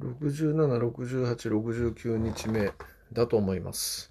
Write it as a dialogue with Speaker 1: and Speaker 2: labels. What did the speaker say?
Speaker 1: 67、68、69日目だと思います。